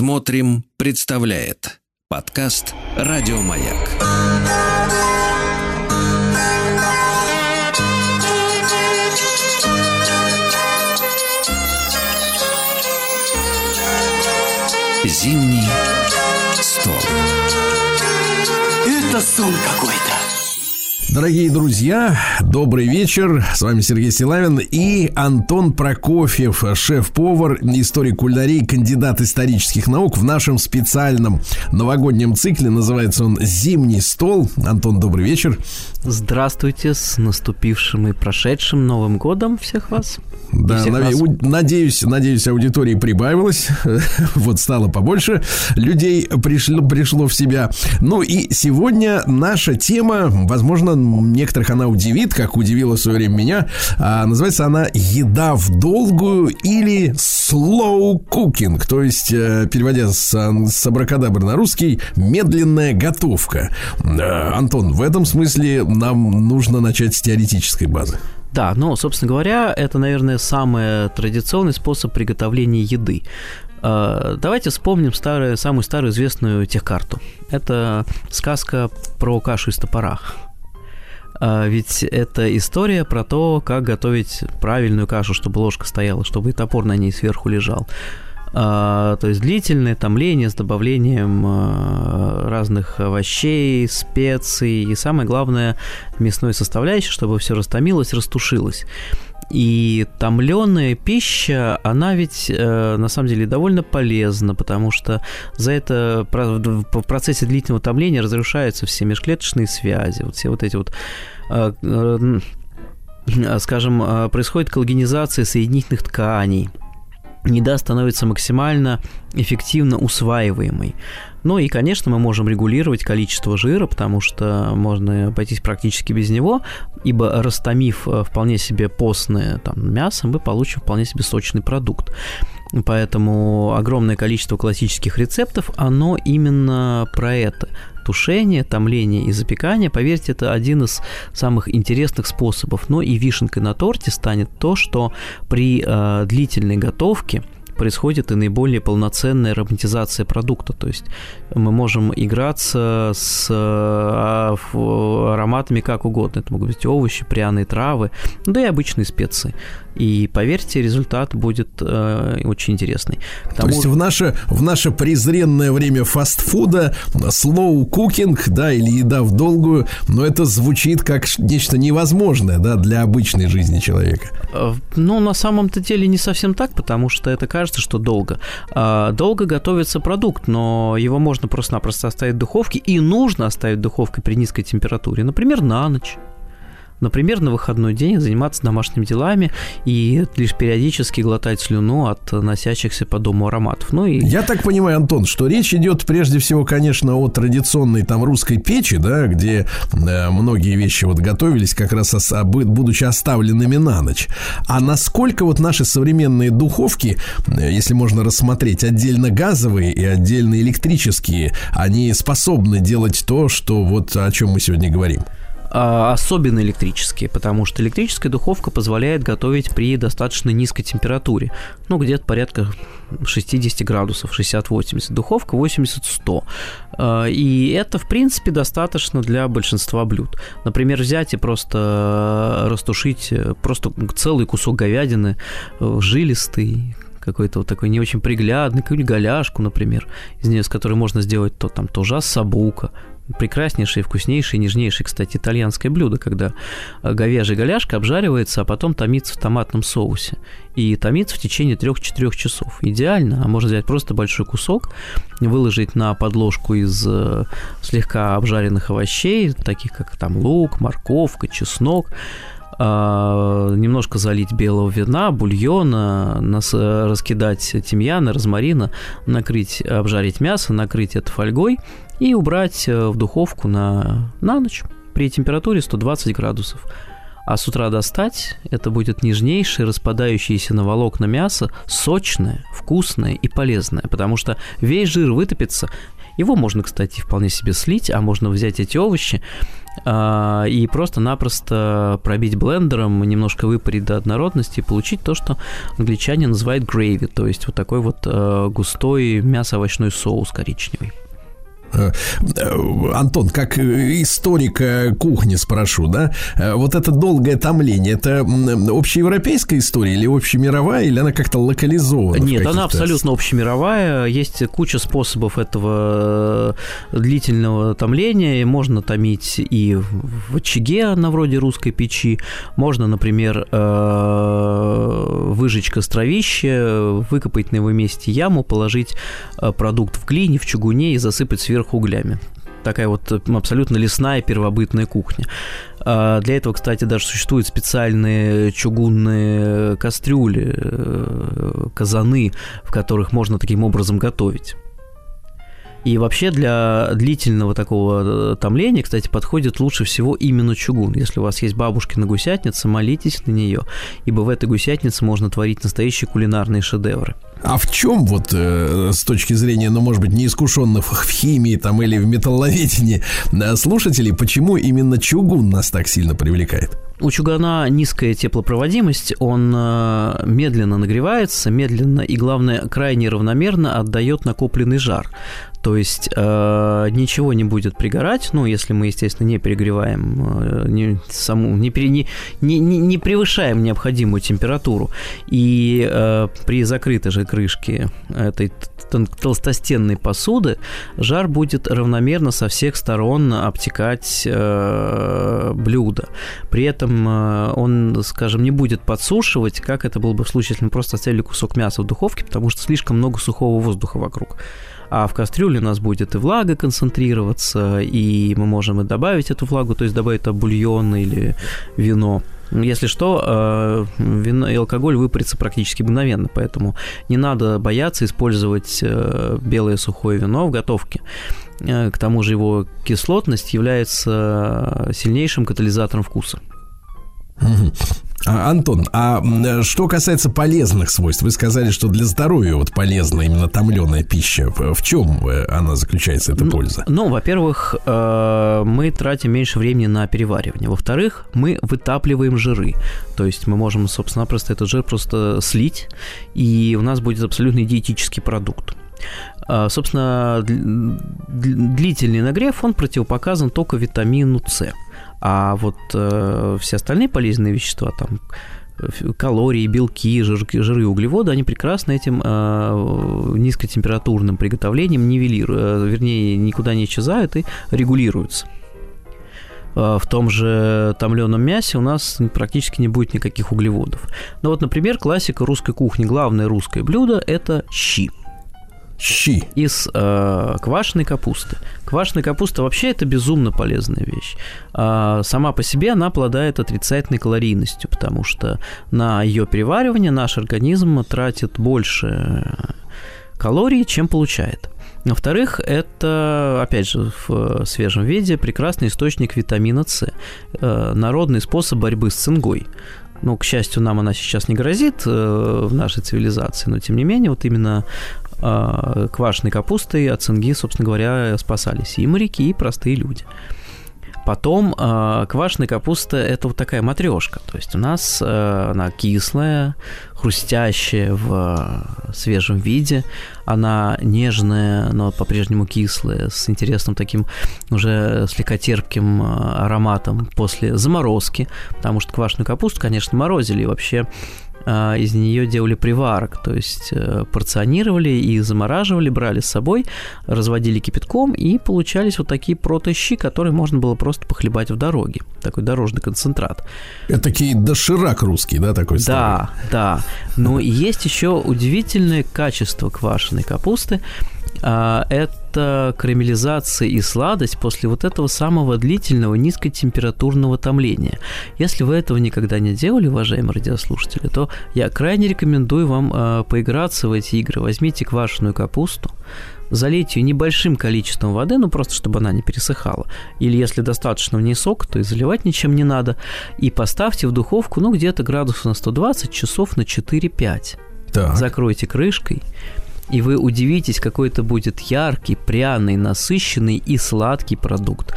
Смотрим, представляет подкаст Радиомаяк. Зимний стол. Это сон какой-то. Дорогие друзья, добрый вечер. С вами Сергей Силавин и Антон Прокофьев, шеф-повар, историк кулинарии, кандидат исторических наук в нашем специальном новогоднем цикле. Называется он «Зимний стол». Антон, добрый вечер. Здравствуйте с наступившим и прошедшим Новым годом всех вас. Да, всех нав- нас. надеюсь, надеюсь, аудитории прибавилось, вот стало побольше людей пришло, пришло в себя. Ну и сегодня наша тема, возможно, некоторых она удивит, как удивила в свое время меня. А, называется она «Еда в долгую» или «slow cooking», то есть, э, переводя с, с абракадабры на русский, «медленная готовка». Антон, в этом смысле нам нужно начать с теоретической базы. Да, ну, собственно говоря, это, наверное, самый традиционный способ приготовления еды. Э, Давайте вспомним старую, самую старую известную техкарту. Это сказка про кашу из топора. А, Ведь это история про то, как готовить правильную кашу, чтобы ложка стояла, чтобы и топор на ней сверху лежал. А, то есть длительное томление с добавлением а, разных овощей, специй и самое главное мясной составляющей, чтобы все растомилось, растушилось. И томленая пища, она ведь э, на самом деле довольно полезна, потому что за это в процессе длительного томления разрушаются все межклеточные связи, вот все вот эти вот э, э, скажем, э, происходит коллагенизация соединительных тканей, еда становится максимально эффективно усваиваемой. Ну и, конечно, мы можем регулировать количество жира, потому что можно обойтись практически без него, ибо растомив э, вполне себе постное там, мясо, мы получим вполне себе сочный продукт. Поэтому огромное количество классических рецептов, оно именно про это. Тушение, томление и запекание, поверьте, это один из самых интересных способов. Но и вишенкой на торте станет то, что при э, длительной готовке происходит и наиболее полноценная ароматизация продукта. То есть мы можем играться с э, а, ароматами как угодно. Это могут быть овощи, пряные травы, да и обычные специи. И поверьте, результат будет э, очень интересный. К То тому- есть в наше, в наше презренное время фастфуда slow cooking, да, или еда в долгую, но это звучит как нечто невозможное, да, для обычной жизни человека. Э, Ну, на самом-то деле не совсем так, потому что это кажется, что долго. А, Долго готовится продукт, но его можно просто-напросто оставить в духовке, и нужно оставить в духовке при низкой температуре, например, на ночь. Например, на выходной день заниматься домашними делами и лишь периодически глотать слюну от носящихся по дому ароматов. Ну и Я так понимаю, Антон, что речь идет прежде всего, конечно, о традиционной там русской печи, да, где э, многие вещи вот готовились как раз ос- а, будучи оставленными на ночь. А насколько вот наши современные духовки, э, если можно рассмотреть отдельно газовые и отдельно электрические, они способны делать то, что вот о чем мы сегодня говорим? А, особенно электрические, потому что электрическая духовка позволяет готовить при достаточно низкой температуре, ну, где-то порядка 60 градусов, 60-80, духовка 80-100. А, И это, в принципе, достаточно для большинства блюд. Например, взять и просто растушить просто целый кусок говядины, э, жилистый, какой-то вот такой не очень приглядный, какую-нибудь голяшку, например, из нее, с которой можно сделать то там тоже ассабука, прекраснейшее, вкуснейшее, нежнейшее, кстати, итальянское блюдо, когда э, говяжья голяшка обжаривается, а потом томится в томатном соусе. И томится в течение 3-4 часов. Идеально. А можно взять просто большой кусок, выложить на подложку из э, слегка обжаренных овощей, таких как там лук, морковка, чеснок, а, немножко залить белого вина, бульона, нас, э, раскидать тимьяна, розмарина, накрыть, обжарить мясо, накрыть это фольгой и убрать э, в духовку на, на ночь при температуре 120 градусов. А с утра достать это будет нежнейшее, распадающееся на волокна мясо, сочное, вкусное и полезное, потому что весь жир вытопится. Его можно, кстати, вполне себе слить, а можно взять эти овощи а, и просто-напросто пробить блендером, немножко выпарить до однородности и получить то, что англичане называют грейви, то есть вот такой вот э, густой мясо-овощной соус коричневый. Э, Антон, как историка кухни спрошу, да, э, вот это долгое томление, это общеевропейская история или общемировая, или она как-то локализована? Нет, она абсолютно общемировая. Есть куча способов этого э, длительного томления. Можно томить и в очаге на вроде русской печи. Можно, например, выжечь костровище, выкопать на его месте яму, положить продукт в глине, в чугуне и засыпать сверху сверху углями. Такая вот абсолютно лесная первобытная кухня. А, для этого, кстати, даже существуют специальные чугунные кастрюли, э, казаны, в которых можно таким образом готовить. И вообще для длительного такого э, томления, кстати, подходит лучше всего именно чугун. Если у вас есть бабушкина гусятница, молитесь на нее, ибо в этой гусятнице можно творить настоящие кулинарные шедевры. А в чем вот э, с точки зрения, ну, может быть, неискушенных в химии там или в металловедении э, слушателей, почему именно чугун нас так сильно привлекает? У чугуна низкая теплопроводимость, он э, медленно нагревается, медленно и, главное, крайне равномерно отдает накопленный жар. То есть э, ничего не будет пригорать, ну, если мы, естественно, не перегреваем, э, не, саму, не, не, не, не превышаем необходимую температуру. И э, при закрытой же крышке этой толстостенной посуды жар будет равномерно со всех сторон обтекать э, блюдо. При этом э, он, скажем, не будет подсушивать, как это было бы в случае, если мы просто оставили кусок мяса в духовке, потому что слишком много сухого воздуха вокруг а в кастрюле у нас будет и влага концентрироваться, и мы можем и добавить эту влагу, то есть добавить туда бульон или вино. Если что, э, вино и алкоголь выпарится практически мгновенно, поэтому не надо бояться использовать э, белое сухое вино в готовке. К тому же его кислотность является сильнейшим катализатором вкуса. А, Антон, а что касается полезных свойств, вы сказали, что для здоровья вот полезна именно томленая пища. В чем э, она заключается, эта польза? Ну, во-первых, э, мы тратим меньше времени на переваривание. Во-вторых, мы вытапливаем жиры. То есть мы можем, собственно, просто этот жир просто слить, и у нас будет абсолютно диетический продукт. А, собственно, длительный нагрев, он противопоказан только витамину С. А вот э, все остальные полезные вещества, там калории, белки, жирки, жиры и углеводы, они прекрасно этим э, низкотемпературным приготовлением нивелируют, э, вернее, никуда не исчезают и регулируются. Э, в том же томленом мясе у нас практически не будет никаких углеводов. Ну вот, например, классика русской кухни. Главное русское блюдо – это щи – Щи. Из э, квашеной капусты. Квашеная капуста вообще это безумно полезная вещь. А сама по себе она обладает отрицательной калорийностью, потому что на ее переваривание наш организм тратит больше калорий, чем получает. Во-вторых, это, опять же, в свежем виде прекрасный источник витамина С. Э, народный способ борьбы с цингой. Ну, к счастью, нам она сейчас не грозит э, в нашей цивилизации, но тем не менее, вот именно э, квашеной капустой от цинги, собственно говоря, спасались и моряки, и простые люди. Потом э, квашеная капуста – это вот такая матрешка. То есть у нас э, она кислая, хрустящая в э, свежем виде. Она нежная, но по-прежнему кислая, с интересным таким уже слегка терпким э, ароматом после заморозки. Потому что квашеную капусту, конечно, морозили. И вообще а, из нее делали приварок, то есть э, порционировали и замораживали, брали с собой, разводили кипятком, и получались вот такие протощи, которые можно было просто похлебать в дороге. Такой дорожный концентрат. Это такие доширак русский, да, такой старый? Да, да. Но есть еще удивительное качество квашеной капусты. А, это карамелизация и сладость после вот этого самого длительного низкотемпературного томления. Если вы этого никогда не делали, уважаемые радиослушатели, то я крайне рекомендую вам а, поиграться в эти игры. Возьмите квашеную капусту, залейте ее небольшим количеством воды, ну просто чтобы она не пересыхала. Или если достаточно в ней сок, то и заливать ничем не надо. И поставьте в духовку, ну где-то градусов на 120, часов на 4-5. Так. Закройте крышкой, и вы удивитесь, какой это будет яркий, пряный, насыщенный и сладкий продукт.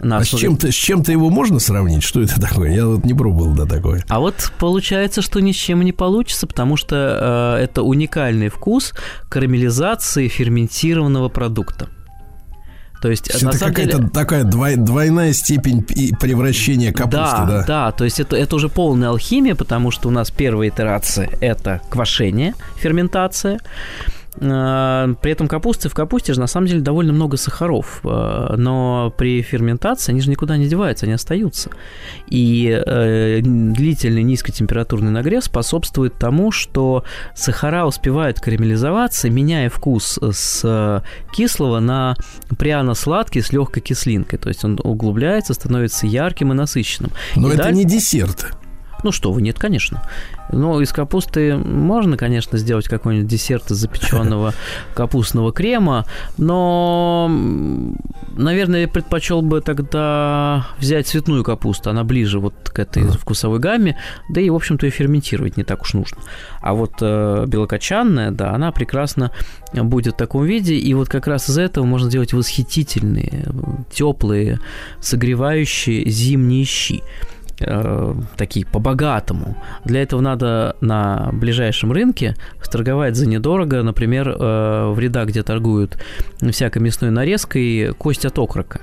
На а с чем-то, с чем-то его можно сравнить? Что это такое? Я вот не пробовал да такое. А вот получается, что ни с чем не получится, потому что э, это уникальный вкус карамелизации ферментированного продукта. То есть, то это какая-то деле... такая двой, двойная степень превращения капусты, да? Да, да, то есть это, это уже полная алхимия, потому что у нас первая итерация – это квашение, ферментация. Э, при этом капусты в капусте же на самом деле довольно много сахаров, э, но при ферментации они же никуда не деваются, они остаются. И э, длительный низкотемпературный нагрев способствует тому, что сахара успевают карамелизоваться, меняя вкус с кислого на пряно-сладкий с легкой кислинкой. То есть он углубляется, становится ярким и насыщенным. Но и это дальше... не десерт. Ну что вы, нет, конечно. Ну, из капусты можно, конечно, сделать какой-нибудь десерт из запеченного капустного крема, но, наверное, я предпочел бы тогда взять цветную капусту, она ближе вот к этой вкусовой гамме, да и, в общем-то, и ферментировать не так уж нужно. А вот э, белокочанная, да, она прекрасно будет в таком виде, и вот как раз из этого можно сделать восхитительные, теплые, согревающие зимние щи э, такие по-богатому. Для этого надо на ближайшем рынке торговать за недорого. Например, э, в рядах, где торгуют всякой мясной нарезкой, кость от окрока.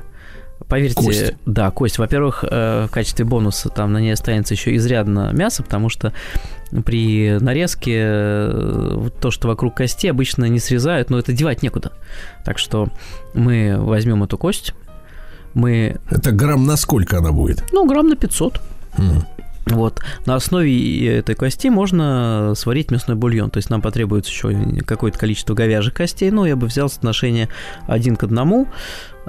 Поверьте, кость. да, кость. Во-первых, э, в качестве бонуса там на ней останется еще изрядно мяса, потому что при нарезке э, то, что вокруг кости, обычно не срезают, но это девать некуда. Так что мы возьмем эту кость, мы... Это грамм на сколько она будет? Ну, грамм на 500. Mm. Вот. На основе этой кости можно сварить мясной бульон. То есть нам потребуется еще какое-то количество говяжьих костей. Ну, я бы взял соотношение один к одному.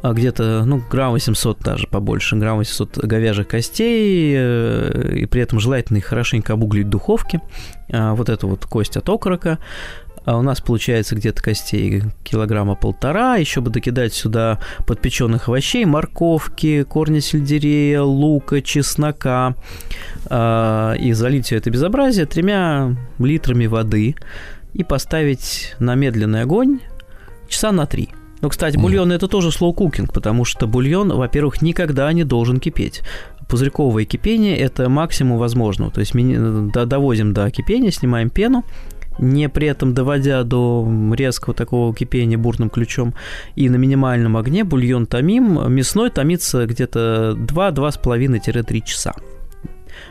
А где-то, ну, грамм 800 даже побольше, грамм 800 говяжьих костей, э, и при этом желательно их хорошенько обуглить в духовке. А вот эту вот кость от окорока, а у нас получается где-то костей килограмма полтора. Еще бы докидать сюда подпеченных овощей, морковки, корни сельдерея, лука, чеснока. Э, и залить все это безобразие тремя литрами воды и поставить на медленный огонь часа на три. Но, кстати, бульон mm. это тоже cooking, потому что бульон, во-первых, никогда не должен кипеть пузырьковое кипение – это максимум возможного. То есть мы доводим до кипения, снимаем пену, не при этом доводя до резкого такого кипения бурным ключом, и на минимальном огне бульон томим, мясной томится где-то 2-2,5-3 часа.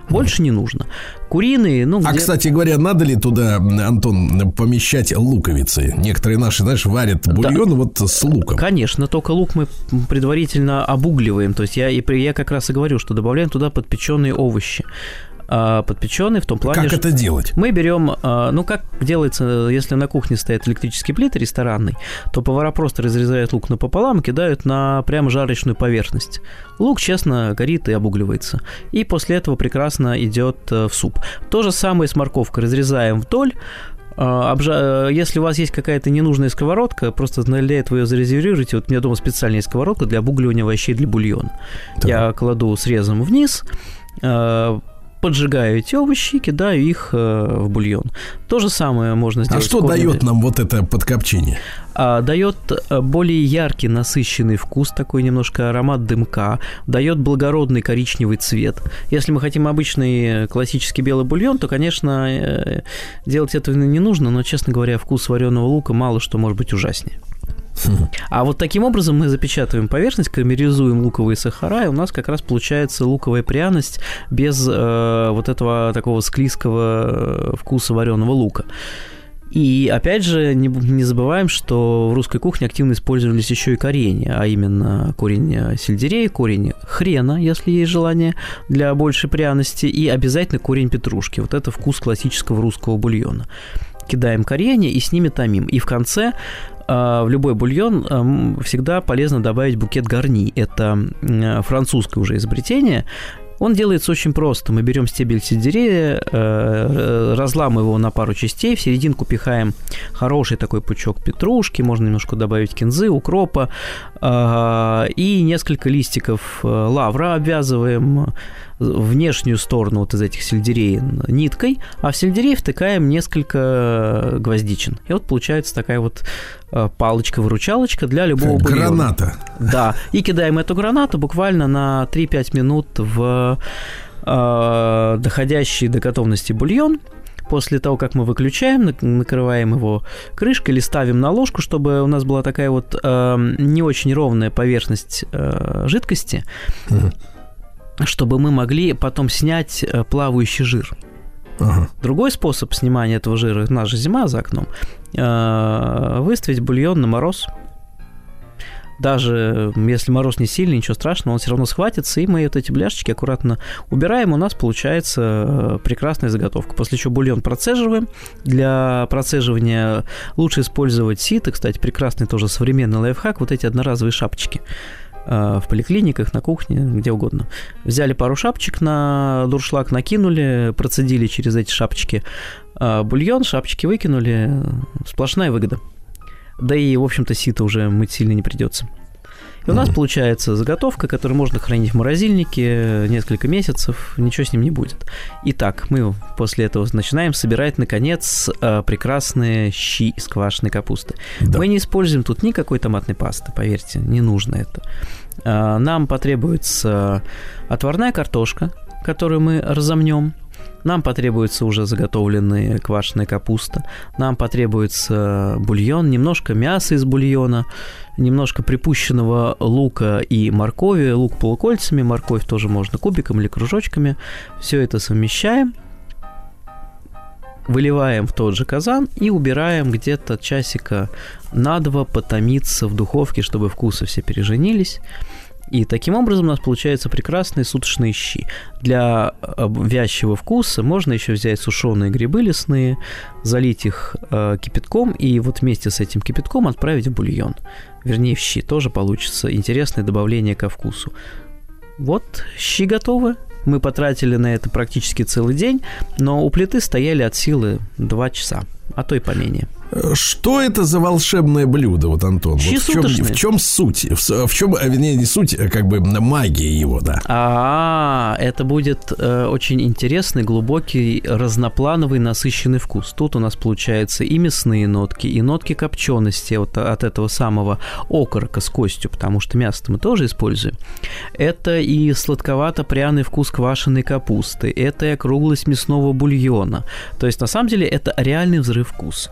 Больше не нужно. Куриные, ну... А, где... кстати говоря, надо ли туда, Антон, помещать луковицы? Некоторые наши, знаешь, варят бульон да. вот с луком. Конечно, только лук мы предварительно обугливаем. То есть я, я как раз и говорю, что добавляем туда подпеченные овощи. А, подпеченный в том плане, Как это делать? Мы берем, а, ну, как делается, если на кухне стоят электрические плиты ресторанный, то повара просто разрезают лук напополам и кидают на прямо жарочную поверхность. Лук, честно, горит и обугливается. И после этого прекрасно идет э, в суп. То же самое с морковкой. Разрезаем вдоль, а, Обжа... Если у вас есть какая-то ненужная сковородка, просто для этого ее зарезервируйте. Вот у меня дома специальная сковородка для обугливания овощей для бульона. Так. Я кладу срезом вниз, поджигаю эти овощи, кидаю их э, в бульон. То же самое можно а сделать. А что дает нам вот это подкопчение? А, дает э, более яркий, насыщенный вкус, такой немножко аромат дымка, дает благородный коричневый цвет. Если мы хотим обычный классический белый бульон, то, конечно, э, делать этого не нужно, но, честно говоря, вкус вареного лука мало что может быть ужаснее. А вот таким образом мы запечатываем поверхность, карамелизуем луковые сахара, и у нас как раз получается луковая пряность без э, вот этого такого склизкого э, вкуса вареного лука. И опять же, не, не забываем, что в русской кухне активно использовались еще и корень, а именно корень сельдерея, корень хрена, если есть желание, для большей пряности, и обязательно корень петрушки. Вот это вкус классического русского бульона. Кидаем коренья и с ними томим. И в конце в любой бульон всегда полезно добавить букет гарни. Это французское уже изобретение. Он делается очень просто. Мы берем стебель сельдерея, э, разламываем его на пару частей, в серединку пихаем хороший такой пучок петрушки, можно немножко добавить кинзы, укропа, э, и несколько листиков э, лавра обвязываем внешнюю сторону вот из этих сельдерей ниткой, а в сельдерей втыкаем несколько гвоздичин. И вот получается такая вот э, палочка-выручалочка для любого бульона. Граната. Да, и кидаем эту гранату буквально на 3-5 минут в э, доходящий до готовности бульон. После того, как мы выключаем, накрываем его крышкой или ставим на ложку, чтобы у нас была такая вот э, не очень ровная поверхность э, жидкости. Угу чтобы мы могли потом снять э, плавающий жир. Ага. Другой способ снимания этого жира, же зима за окном, э, выставить бульон на мороз. Даже если мороз не сильный, ничего страшного, он все равно схватится, и мы вот эти бляшечки аккуратно убираем, у нас получается э, прекрасная заготовка. После чего бульон процеживаем. Для процеживания лучше использовать сито, кстати, прекрасный тоже современный лайфхак, вот эти одноразовые шапочки. Э, в поликлиниках, на кухне, где угодно. Взяли пару шапочек на дуршлаг, накинули, процедили через эти шапочки э, бульон, шапочки выкинули, сплошная выгода. Да и, в общем-то, сито уже мыть сильно не придется. И у нас получается заготовка, которую можно хранить в морозильнике несколько месяцев, ничего с ним не будет. Итак, мы после этого начинаем собирать, наконец, э, прекрасные щи из квашеной капусты. Да. Мы не используем тут никакой томатной пасты, поверьте, не нужно это. Э, нам потребуется отварная картошка, которую мы разомнем, нам потребуется уже заготовленная квашеная капуста, нам потребуется бульон, немножко мяса из бульона, немножко припущенного лука и моркови, лук полукольцами, морковь тоже можно кубиком или кружочками. Все это совмещаем, выливаем в тот же казан и убираем где-то часика на два потомиться в духовке, чтобы вкусы все переженились. И таким образом у нас получаются прекрасные суточные щи. Для э, вязчего вкуса можно еще взять сушеные грибы лесные, залить их э, кипятком и вот вместе с этим кипятком отправить в бульон. Вернее, в щи тоже получится интересное добавление ко вкусу. Вот, щи готовы. Мы потратили на это практически целый день, но у плиты стояли от силы 2 часа, а то и поменее. Что это за волшебное блюдо, вот, Антон? Вот в, чем, в чем суть? В, в чем, вернее, не суть, а как бы магия его, да? А, это будет э, очень интересный, глубокий, разноплановый, насыщенный вкус. Тут у нас получается и мясные нотки, и нотки копчености вот от этого самого окорока с костью, потому что мясо мы тоже используем. Это и сладковато-пряный вкус квашеной капусты, это и округлость мясного бульона. То есть, на самом деле, это реальный взрыв вкуса.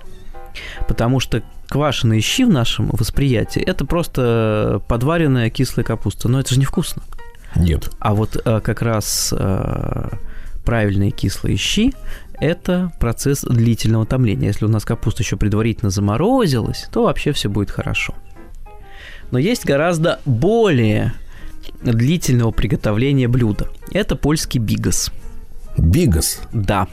Потому что квашеные щи в нашем восприятии – это просто подваренная кислая капуста. Но это же невкусно. Нет. А вот э, как раз э, правильные кислые щи – это процесс длительного томления. Если у нас капуста еще предварительно заморозилась, то вообще все будет хорошо. Но есть гораздо более длительного приготовления блюда. Это польский бигас. Бигас? Да.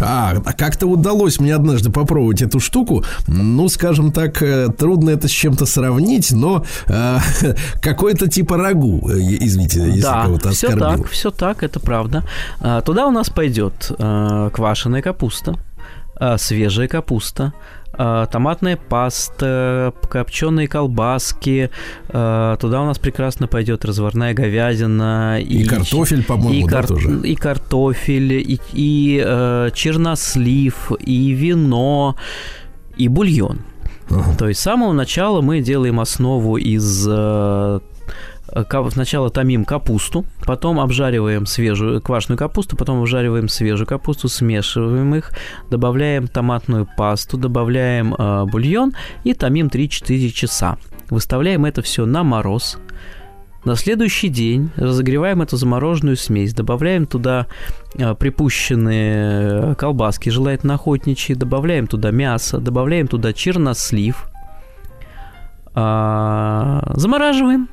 А, как-то удалось мне однажды попробовать эту штуку. Ну, скажем так, э, трудно это с чем-то сравнить, но э, какой-то типа рагу, э, извините, если да, кого-то все так, все так, это правда. А, туда у нас пойдет э, квашеная капуста, свежая капуста, томатная паста, копченые колбаски. А, туда у нас прекрасно пойдет разварная говядина. И, и картофель, по-моему, и, да, кар- тоже. и картофель, и, и э, чернослив, и вино, и бульон. Uh-huh. То есть с самого начала мы делаем основу из э, Сначала томим капусту, потом обжариваем свежую квашеную капусту, потом обжариваем свежую капусту, смешиваем их, добавляем томатную пасту, добавляем э, бульон и томим 3-4 часа. Выставляем это все на мороз. На следующий день разогреваем эту замороженную смесь, добавляем туда э, припущенные колбаски, желательно охотничьи, добавляем туда мясо, добавляем туда чернослив, э, замораживаем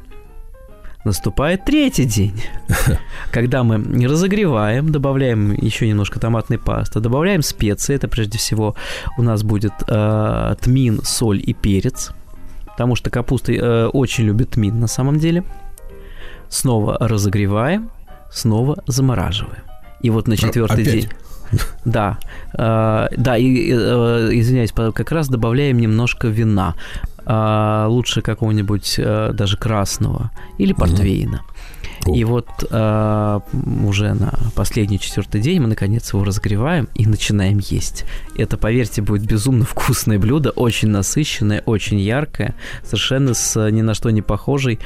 Наступает третий день, когда мы разогреваем, добавляем еще немножко томатной пасты, добавляем специи. Это прежде всего у нас будет э, тмин, соль и перец, потому что капуста э, очень любит тмин на самом деле. Снова разогреваем, снова замораживаем. И вот на а, четвертый Опять? день. Да, э, да, и, э, извиняюсь, как раз добавляем немножко вина, э, лучше какого-нибудь э, даже красного или портвейна. И вот э, уже на последний четвертый день мы наконец его разогреваем и начинаем есть. Это, поверьте, будет безумно вкусное блюдо, очень насыщенное, очень яркое, совершенно с ни на что не похожей э,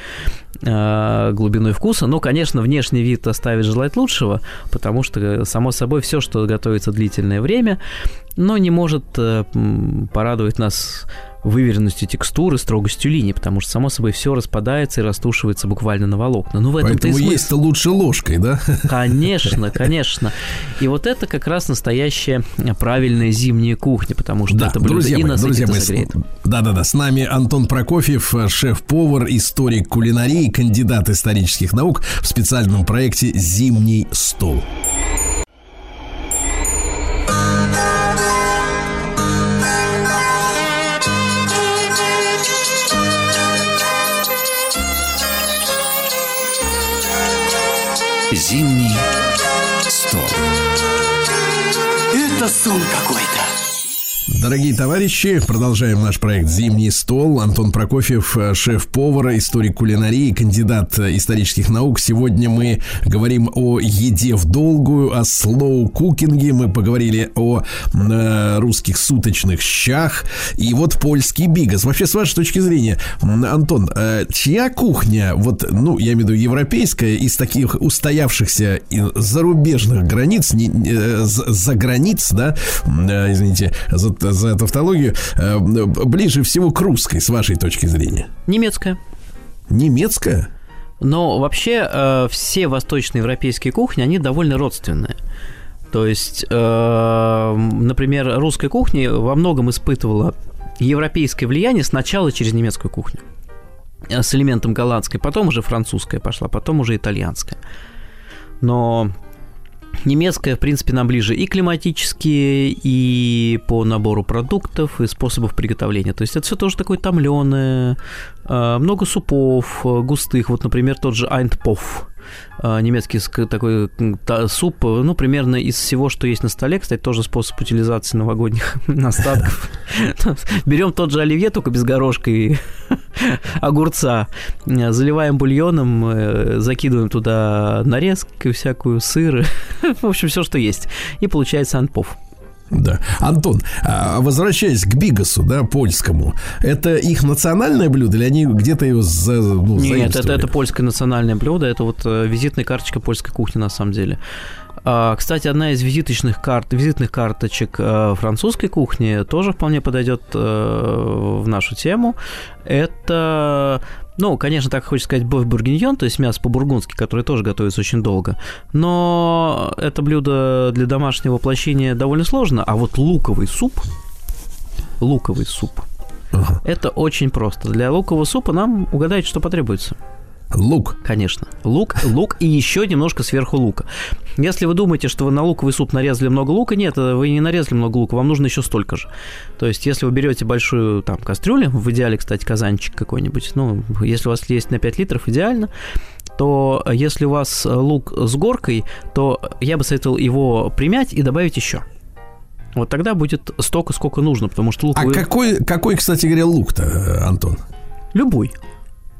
глубиной вкуса. Но, конечно, внешний вид оставит желать лучшего, потому что, само собой, все, что готовится длительное время, но не может э, порадовать нас выверенностью текстуры, строгостью линий, потому что, само собой, все распадается и растушивается буквально на волокна. Ну, в этом Поэтому есть-то лучше ложкой, да? Конечно, конечно. И вот это как раз настоящая правильная зимняя кухня, потому что да, это блюдо друзья и мои, друзья мои, Да-да-да, с нами Антон Прокофьев, шеф-повар, историк кулинарии, кандидат исторических наук в специальном проекте «Зимний стол». Зимний стол. Это сон какой-то. Дорогие товарищи, продолжаем наш проект «Зимний стол». Антон Прокофьев, э, шеф-повар, историк кулинарии, кандидат э, исторических наук. Сегодня мы говорим о еде в долгую, о слоу-кукинге. Мы поговорили о э, русских суточных щах. И вот польский бигас. Вообще, с вашей точки зрения, Антон, э, чья кухня, вот, ну, я имею в виду европейская, из таких устоявшихся зарубежных границ, не, э, за границ, да, э, извините, за за тавтологию, э, ближе всего к русской, с вашей точки зрения? Немецкая. Немецкая? Но вообще э, все восточноевропейские кухни, они довольно родственные. То есть, э, например, русская кухня во многом испытывала европейское влияние сначала через немецкую кухню с элементом голландской, потом уже французская пошла, потом уже итальянская. Но Немецкая, в принципе, нам ближе и климатически, и по набору продуктов, и способов приготовления. То есть это все тоже такое томленое, а, много супов густых. Вот, например, тот же Айнтпоф а, немецкий такой суп, ну, примерно из всего, что есть на столе, кстати, тоже способ утилизации новогодних остатков. Берем тот же оливье, только без горошка и огурца, заливаем бульоном, э, закидываем туда нарезку всякую, сыр, в общем, все, что есть, и получается анпов. Да. Антон, а, возвращаясь к Бигасу, да, польскому, это их национальное блюдо или они где-то его за, ну, Нет, это, это польское национальное блюдо, это вот э, визитная карточка польской кухни на самом деле. А, кстати, одна из визиточных карт, визитных карточек э, французской кухни тоже вполне подойдет э, в нашу тему. Это, ну, конечно, так хочется сказать, боф бургиньон, то есть мясо по-бургундски, которое тоже готовится очень долго. Но это блюдо для домашнего воплощения довольно сложно. А вот луковый суп, луковый суп, ага. это очень просто. Для лукового супа нам угадайте, что потребуется. Лук. Конечно. Лук, лук и еще немножко сверху лука. Если вы думаете, что вы на луковый суп нарезали много лука, нет, вы не нарезали много лука, вам нужно еще столько же. То есть, если вы берете большую там кастрюлю, в идеале, кстати, казанчик какой-нибудь, ну, если у вас есть на 5 литров, идеально, то если у вас лук с горкой, то я бы советовал его примять и добавить еще. Вот тогда будет столько, сколько нужно, потому что лук... А какой, какой, кстати говоря, лук-то, Антон? Любой.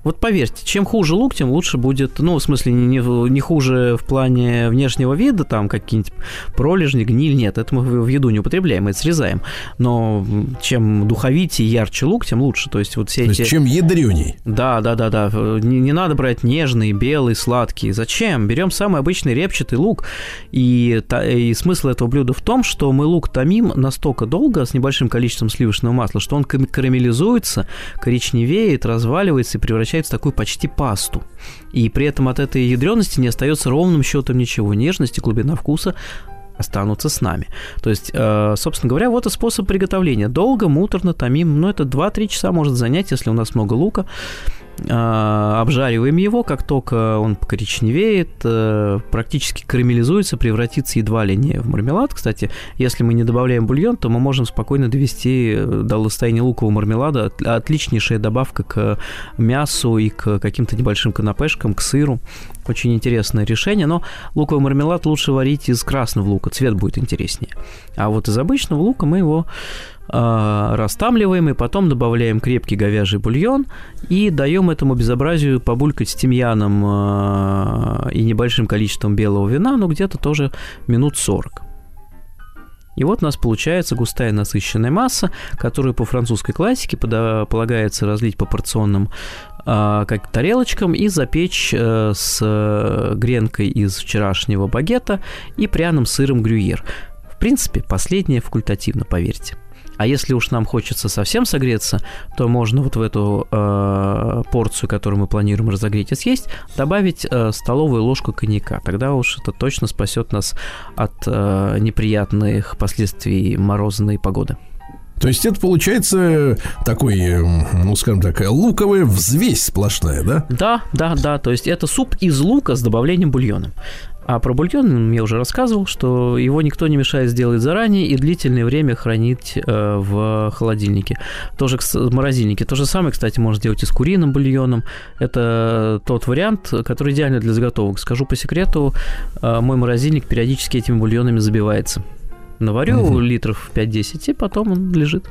Вот поверьте, чем хуже лук, тем лучше будет, ну, в смысле, не, не хуже в плане внешнего вида, там какие-нибудь пролежни, гниль, нет, это мы в еду не употребляем, это срезаем. Но чем духовитее, ярче лук, тем лучше. То есть вот все То эти... есть чем ядреней. Да, да, да, да. Не, не надо брать нежный, белый, сладкий. Зачем? Берем самый обычный репчатый лук. И, и смысл этого блюда в том, что мы лук томим настолько долго с небольшим количеством сливочного масла, что он карамелизуется, коричневеет, разваливается и превращается превращается в такую почти пасту. И при этом от этой ядренности не остается ровным счетом ничего. Нежность и глубина вкуса останутся с нами. То есть, э, собственно говоря, вот и способ приготовления. Долго, муторно, томим, но это 2-3 часа может занять, если у нас много лука. А, обжариваем его, как только он покоричневеет, э, практически карамелизуется, превратится едва ли не в мармелад. Кстати, если мы не добавляем бульон, то мы можем спокойно довести э, до состояния лукового мармелада. Отличнейшая добавка к мясу и к каким-то небольшим канапешкам, к сыру. Очень интересное решение, но луковый мармелад лучше варить из красного лука, цвет будет интереснее. А вот из обычного лука мы его растамливаем и потом добавляем крепкий говяжий бульон и даем этому безобразию побулькать с тимьяном э, и небольшим количеством белого вина, ну где-то тоже минут 40. И вот у нас получается густая насыщенная масса, которую по французской классике полагается разлить по порционным э, как тарелочкам и запечь э, с гренкой из вчерашнего багета и пряным сыром грюйер. В принципе, последнее факультативно, поверьте. А если уж нам хочется совсем согреться, то можно вот в эту э, порцию, которую мы планируем разогреть и съесть, добавить э, столовую ложку коньяка. Тогда уж это точно спасет нас от э, неприятных последствий морозной погоды. То есть это получается такой, ну, скажем так, луковая взвесь сплошная, да? Да, да, да. То есть это суп из лука с добавлением бульона. А про бульон я уже рассказывал, что его никто не мешает сделать заранее и длительное время хранить э, в холодильнике. Тоже в морозильнике. То же самое, кстати, можно сделать и с куриным бульоном. Это тот вариант, который идеально для заготовок. Скажу по секрету, э, мой морозильник периодически этими бульонами забивается. Наварю угу. литров 5-10, и потом он лежит.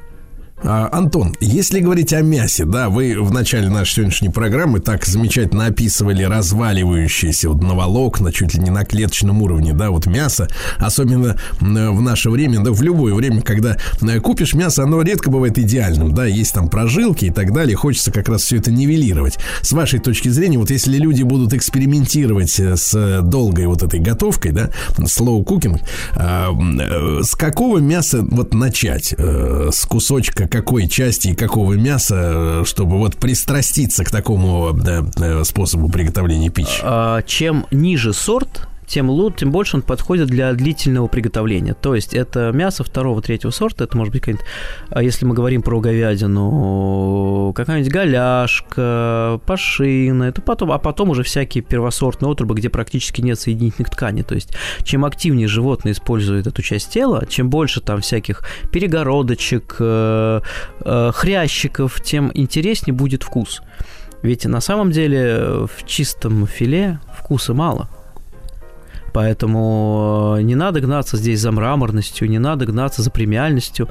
А, Антон, если говорить о мясе, да, вы в начале нашей сегодняшней программы так замечательно описывали разваливающиеся вот на волокна, чуть ли не на клеточном уровне, да, вот мясо, особенно в наше время, да, в любое время, когда э, купишь мясо, оно редко бывает идеальным, да, есть там прожилки и так далее, хочется как раз все это нивелировать. С вашей точки зрения, вот если люди будут экспериментировать э, с долгой вот этой готовкой, да, slow cooking, а, э, с какого мяса вот начать? С кусочка какой части и какого мяса, чтобы вот пристраститься к такому да, способу приготовления пищи? А, чем ниже сорт, тем лучше, тем больше он подходит для длительного приготовления. То есть это мясо второго, третьего сорта, это может быть какая-нибудь, а если мы говорим про говядину, какая-нибудь голяшка, пашина, это потом, а потом уже всякие первосортные отрубы, где практически нет соединительных тканей. То есть чем активнее животное использует эту часть тела, чем больше там всяких перегородочек, э, э, хрящиков, тем интереснее будет вкус. Ведь на самом деле в чистом филе вкуса мало – Поэтому э, не надо гнаться здесь за мраморностью, не надо гнаться за премиальностью.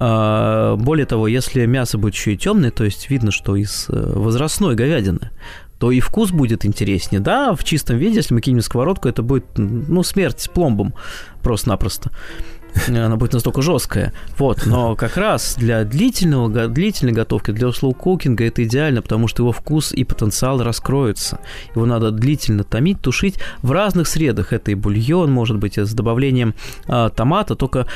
А, более того, если мясо будет еще и темное, то есть видно, что из э, возрастной говядины, то и вкус будет интереснее. Да, в чистом виде, если мы кинем сковородку, это будет, ну, смерть с пломбом просто-напросто она будет настолько жесткая. Вот, но как раз для длительного, длительной готовки, для слоу-кукинга это идеально, потому что его вкус и потенциал раскроются. Его надо длительно томить, тушить в разных средах. Это и бульон, может быть, с добавлением а, томата, только,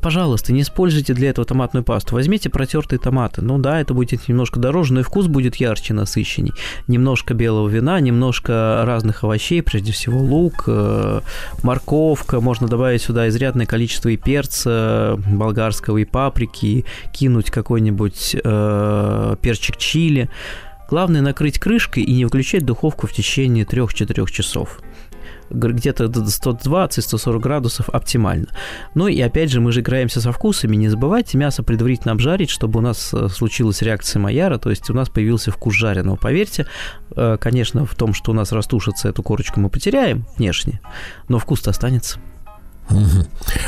пожалуйста, не используйте для этого томатную пасту. Возьмите протертые томаты. Ну да, это будет немножко дороже, но и вкус будет ярче, насыщенней. Немножко белого вина, немножко разных овощей, прежде всего лук, э, морковка, можно добавить сюда изрядное количество и перца болгарского, и паприки, кинуть какой-нибудь э, перчик чили. Главное накрыть крышкой и не выключать духовку в течение 3-4 часов где-то 120-140 градусов оптимально. Ну и опять же, мы же играемся со вкусами. Не забывайте мясо предварительно обжарить, чтобы у нас э, случилась реакция Майяра, то есть у нас появился вкус жареного. Поверьте, э, конечно, в том, что у нас растушится эту корочку, мы потеряем внешне, но вкус-то останется.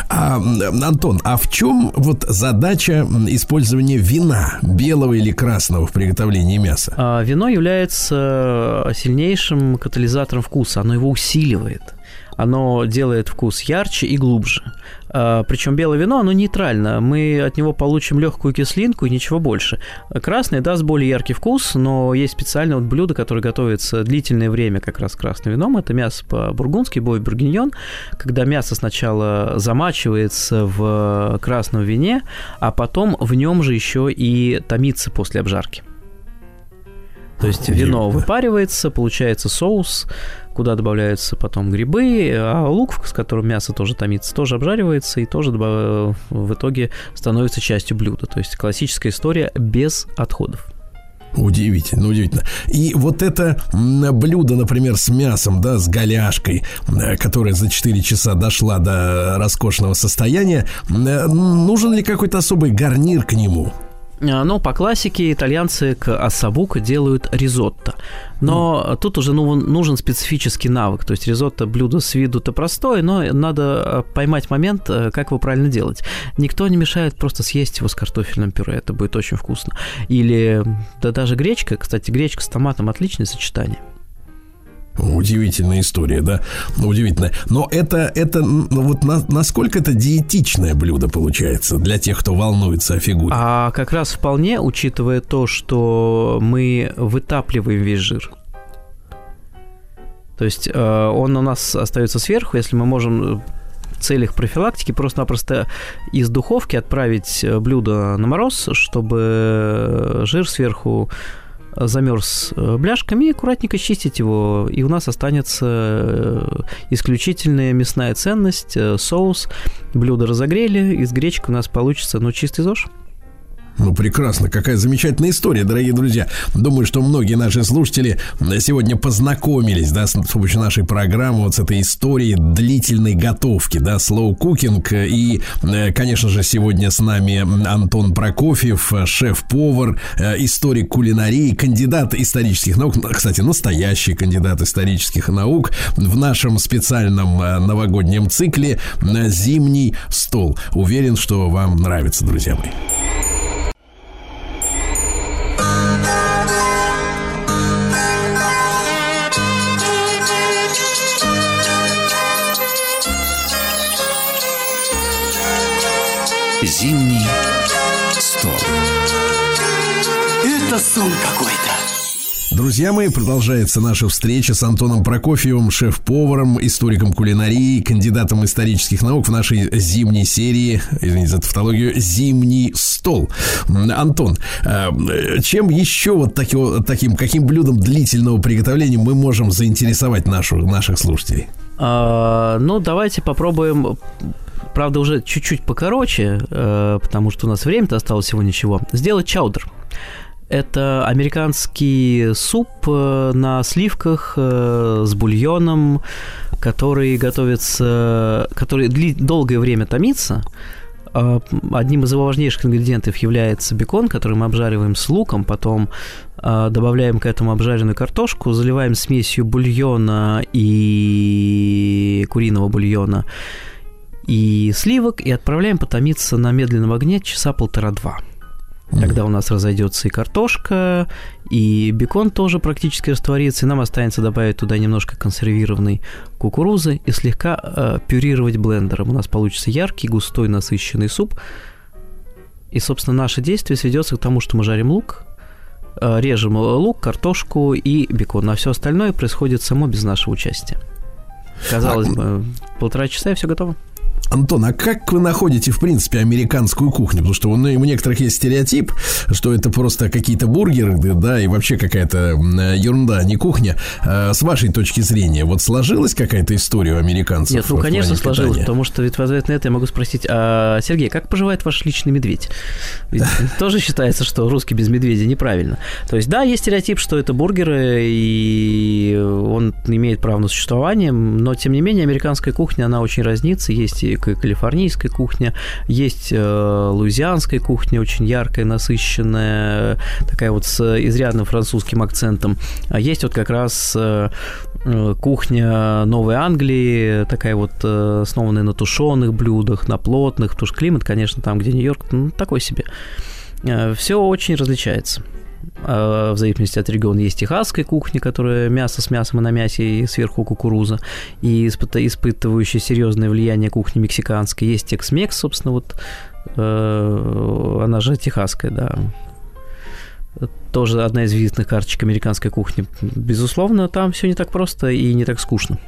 А, Антон, а в чем вот задача использования вина, белого или красного в приготовлении мяса? А, вино является сильнейшим катализатором вкуса, оно его усиливает оно делает вкус ярче и глубже. А, Причем белое вино, оно нейтрально. Мы от него получим легкую кислинку и ничего больше. Красное даст более яркий вкус, но есть специальное вот блюдо, которое готовится длительное время как раз красным вином. Это мясо по-бургундски, бой бургиньон, когда мясо сначала замачивается в красном вине, а потом в нем же еще и томится после обжарки. То есть вино выпаривается, получается соус, куда добавляются потом грибы, а лук, с которым мясо тоже томится, тоже обжаривается и тоже в итоге становится частью блюда. То есть классическая история без отходов. Удивительно, удивительно. И вот это блюдо, например, с мясом, да, с голяшкой, э, которая за 4 часа дошла до роскошного состояния, э, нужен ли какой-то особый гарнир к нему? А, ну, по классике итальянцы к ассабуко делают ризотто. Но mm. тут уже ну, нужен специфический навык. То есть ризотто блюдо с виду-то простое, но надо э, поймать момент, э, как его правильно делать. Никто не мешает просто съесть его с картофельным пюре. Это будет очень вкусно. Или да даже гречка. Кстати, гречка с томатом отличное сочетание. Удивительная история, да? Удивительная. Но это, это вот на, насколько это диетичное блюдо получается для тех, кто волнуется о фигуре? А как раз вполне, учитывая то, что мы вытапливаем весь жир. То есть э, он у нас остается сверху, если мы можем в целях профилактики просто-напросто из духовки отправить блюдо на мороз, чтобы жир сверху замерз э, бляшками и аккуратненько чистить его. И у нас останется э, исключительная мясная ценность, э, соус. Блюдо разогрели, из гречки у нас получится, ну, чистый ЗОЖ. Ну, прекрасно. Какая замечательная история, дорогие друзья. Думаю, что многие наши слушатели сегодня познакомились, да, с помощью нашей программы вот с этой историей длительной готовки, да, slow cooking. И, э, конечно же, сегодня с нами Антон Прокофьев, шеф-повар, э, историк кулинарии, кандидат исторических наук, кстати, настоящий кандидат исторических наук в нашем специальном э, новогоднем цикле «Зимний стол». Уверен, что вам нравится, друзья мои. Зимний стол. Это сон какой-то. Друзья мои, продолжается наша встреча с Антоном Прокофьевым, шеф-поваром, историком кулинарии, кандидатом исторических наук в нашей зимней серии, извините за тавтологию, «Зимний стол». Антон, э, чем еще вот таким, таким каким блюдом длительного приготовления мы можем заинтересовать нашу, наших слушателей? А, ну, давайте попробуем правда, уже чуть-чуть покороче, э, потому что у нас время-то осталось всего ничего, сделать чаудер. Это американский суп э, на сливках э, с бульоном, который готовится, который долгое время томится. Одним из его важнейших ингредиентов является бекон, который мы обжариваем с луком, потом добавляем к этому обжаренную картошку, заливаем смесью бульона и куриного бульона и сливок, и отправляем потомиться на медленном огне часа полтора-два. Тогда у нас разойдется и картошка, и бекон тоже практически растворится, и нам останется добавить туда немножко консервированной кукурузы и слегка э, пюрировать блендером. У нас получится яркий, густой, насыщенный суп. И, собственно, наше действие сведется к тому, что мы жарим лук, э, режем лук, картошку и бекон. А все остальное происходит само без нашего участия. Казалось а, бы, полтора часа и все готово. Антон, а как вы находите, в принципе, американскую кухню? Потому что у некоторых есть стереотип, что это просто какие-то бургеры, да, и вообще какая-то ерунда, а не кухня. А с вашей точки зрения, вот сложилась какая-то история у американцев? Нет, ну, конечно, сложилась, потому что ведь в ответ на это я могу спросить, а, Сергей, как поживает ваш личный медведь? Ведь тоже считается, что русский без медведя неправильно. То есть, да, есть стереотип, что это бургеры, и он имеет право на существование, но, тем не менее, американская кухня, она очень разнится, есть и калифорнийская кухня, есть э, луизианская кухня, очень яркая, насыщенная, такая вот с изрядным французским акцентом. А есть вот как раз э, э, кухня Новой Англии, такая вот основанная на тушеных блюдах, на плотных, потому что климат, конечно, там, где Нью-Йорк, ну, такой себе. Все очень различается. А, в зависимости от региона есть техасская кухня, которая мясо с мясом и на мясе и сверху кукуруза, и испытывающая серьезное влияние кухни мексиканской. Есть текс-мекс, собственно, вот э, она же техасская, да. Тоже одна из визитных карточек американской кухни. Безусловно, там все не так просто и не так скучно.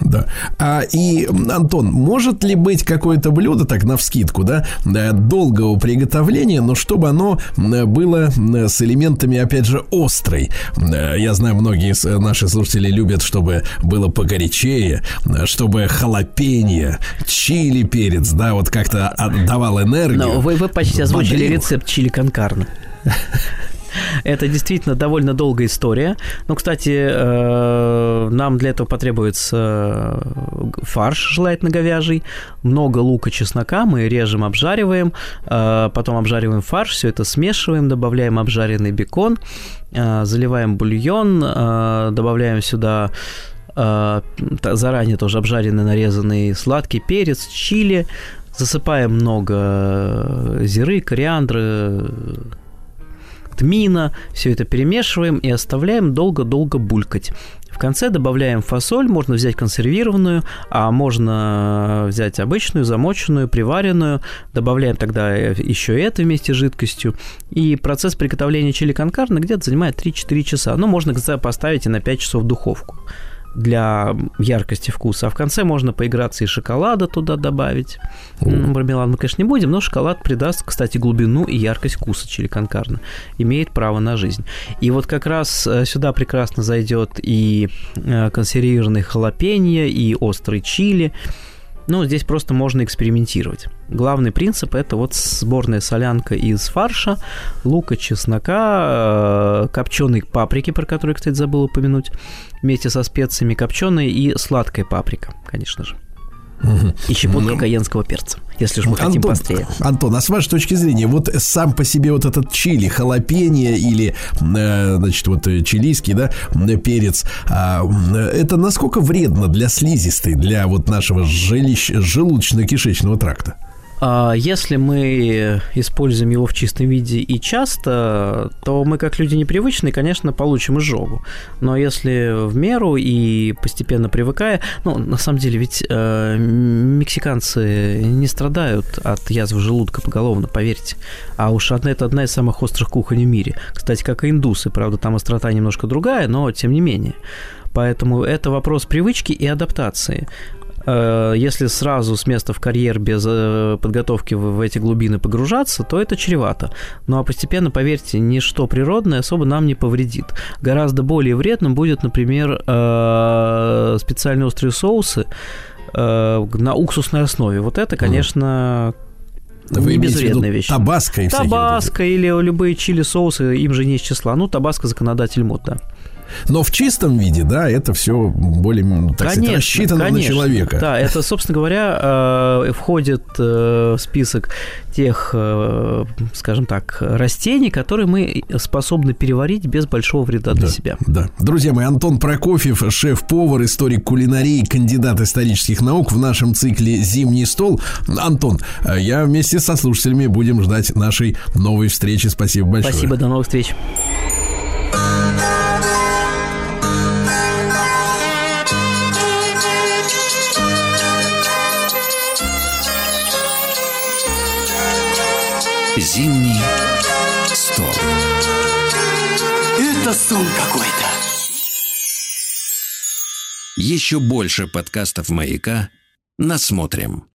Да. А, и, Антон, может ли быть какое-то блюдо, так, на вскидку, да, долгого приготовления, но чтобы оно было с элементами, опять же, острой? Я знаю, многие наши слушатели любят, чтобы было погорячее, чтобы халапенье, чили перец, да, вот как-то отдавал энергию. Но вы, вы почти озвучили рецепт чили конкарна. Это действительно довольно долгая история. Ну, кстати, э, нам для этого потребуется э, фарш, желательно говяжий, много лука, чеснока, мы режем, обжариваем, э, потом обжариваем фарш, все это смешиваем, добавляем обжаренный бекон, заливаем бульон, добавляем сюда заранее тоже обжаренный, нарезанный сладкий перец, чили, засыпаем много зиры, кориандра, тмина, все это перемешиваем и оставляем долго-долго булькать. В конце добавляем фасоль, можно взять консервированную, а можно взять обычную, замоченную, приваренную. Добавляем тогда еще это вместе с жидкостью. И процесс приготовления чили конкарна где-то занимает 3-4 часа. Но можно поставить и на 5 часов в духовку для яркости вкуса. А в конце можно поиграться и шоколада туда добавить. Mm. Мармелад мы, конечно, не будем, но шоколад придаст, кстати, глубину и яркость вкуса чили конкарна. Имеет право на жизнь. И вот как раз э, сюда прекрасно зайдет и э, консервированные халапеньо, и острый чили. Ну, здесь просто можно экспериментировать. Главный принцип – это вот сборная солянка из фарша, лука, чеснока, э, копченой паприки, про которую, кстати, забыл упомянуть, вместе со специями копченой и сладкая паприка, конечно же. И щепотка ну, каенского перца, если уж мы Антон, хотим быстрее. Антон, а с вашей точки зрения, вот сам по себе вот этот чили, халапеньо или, э, значит, вот э, чилийский, да, перец, а, это насколько вредно для слизистой, для вот нашего жилищ, желудочно-кишечного тракта? А если мы используем его в чистом виде и часто, то мы, как люди непривычные, конечно, получим изжогу. Но если в меру и постепенно привыкая, ну, на самом деле, ведь э, мексиканцы не страдают от язв желудка поголовно, поверьте. А уж это одна из самых острых кухонь в мире. Кстати, как и индусы, правда, там острота немножко другая, но тем не менее. Поэтому это вопрос привычки и адаптации. Э, если сразу с места в карьер без э, подготовки в эти глубины погружаться, то это чревато. Ну а постепенно, поверьте, ничто природное особо нам не повредит. Гораздо более вредным будет, например, э, специальные острые соусы на уксусной основе. Вот это, конечно, вы не безвредная вещь. Табаско и Табаско или любые чили-соусы, им же не из числа. Ну, табаско законодатель мод, да. Но в чистом виде, да, это все более, так конечно, сказать, рассчитано конечно. на человека. Да, это, собственно говоря, э, входит э, в список тех, э, скажем так, растений, которые мы способны переварить без большого вреда для да, себя. Да. Друзья мои, Антон Прокофьев, шеф-повар, историк кулинарии, кандидат исторических наук в нашем цикле «Зимний стол». Антон, я вместе со слушателями будем ждать нашей новой встречи. Спасибо большое. Спасибо, до новых встреч. Зимний стол. Это сон какой-то. Еще больше подкастов «Маяка» насмотрим.